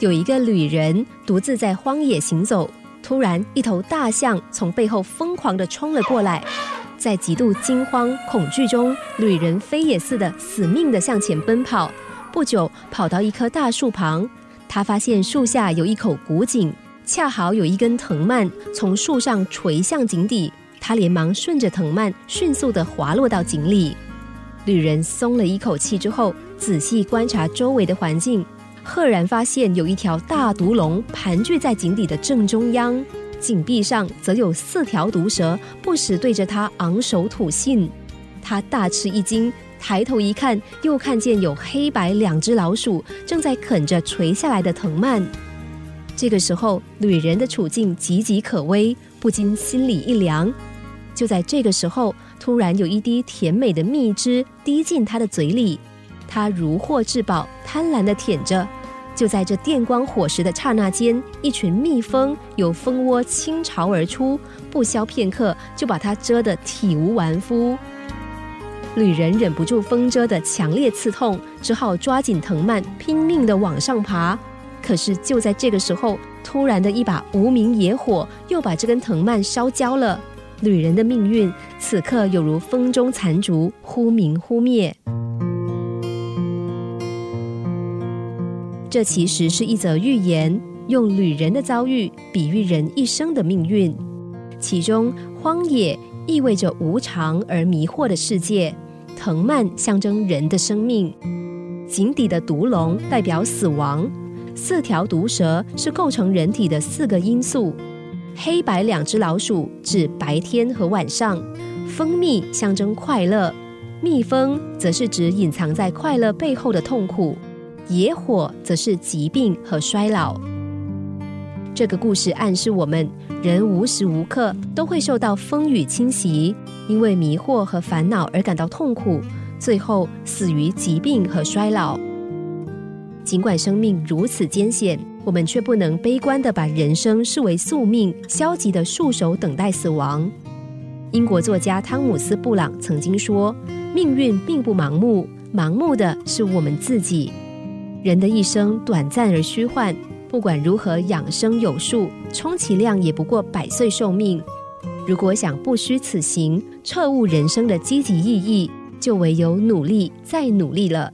有一个旅人独自在荒野行走，突然一头大象从背后疯狂地冲了过来，在极度惊慌恐惧中，旅人飞也似的死命地向前奔跑。不久，跑到一棵大树旁，他发现树下有一口古井，恰好有一根藤蔓从树上垂向井底，他连忙顺着藤蔓迅速地滑落到井里。旅人松了一口气之后，仔细观察周围的环境。赫然发现有一条大毒龙盘踞在井底的正中央，井壁上则有四条毒蛇不时对着他昂首吐信。他大吃一惊，抬头一看，又看见有黑白两只老鼠正在啃着垂下来的藤蔓。这个时候，女人的处境岌岌可危，不禁心里一凉。就在这个时候，突然有一滴甜美的蜜汁滴进他的嘴里。他如获至宝，贪婪地舔着。就在这电光火石的刹那间，一群蜜蜂有蜂窝倾巢而出，不消片刻，就把它蛰得体无完肤。旅人忍不住风蛰的强烈刺痛，只好抓紧藤蔓，拼命地往上爬。可是就在这个时候，突然的一把无名野火又把这根藤蔓烧焦了。旅人的命运此刻有如风中残烛，忽明忽灭。这其实是一则寓言，用旅人的遭遇比喻人一生的命运。其中，荒野意味着无常而迷惑的世界，藤蔓象征人的生命，井底的毒龙代表死亡，四条毒蛇是构成人体的四个因素，黑白两只老鼠指白天和晚上，蜂蜜象征快乐，蜜蜂则是指隐藏在快乐背后的痛苦。野火则是疾病和衰老。这个故事暗示我们，人无时无刻都会受到风雨侵袭，因为迷惑和烦恼而感到痛苦，最后死于疾病和衰老。尽管生命如此艰险，我们却不能悲观的把人生视为宿命，消极的束手等待死亡。英国作家汤姆斯·布朗曾经说：“命运并不盲目，盲目的是我们自己。”人的一生短暂而虚幻，不管如何养生有术，充其量也不过百岁寿命。如果想不虚此行，彻悟人生的积极意义，就唯有努力再努力了。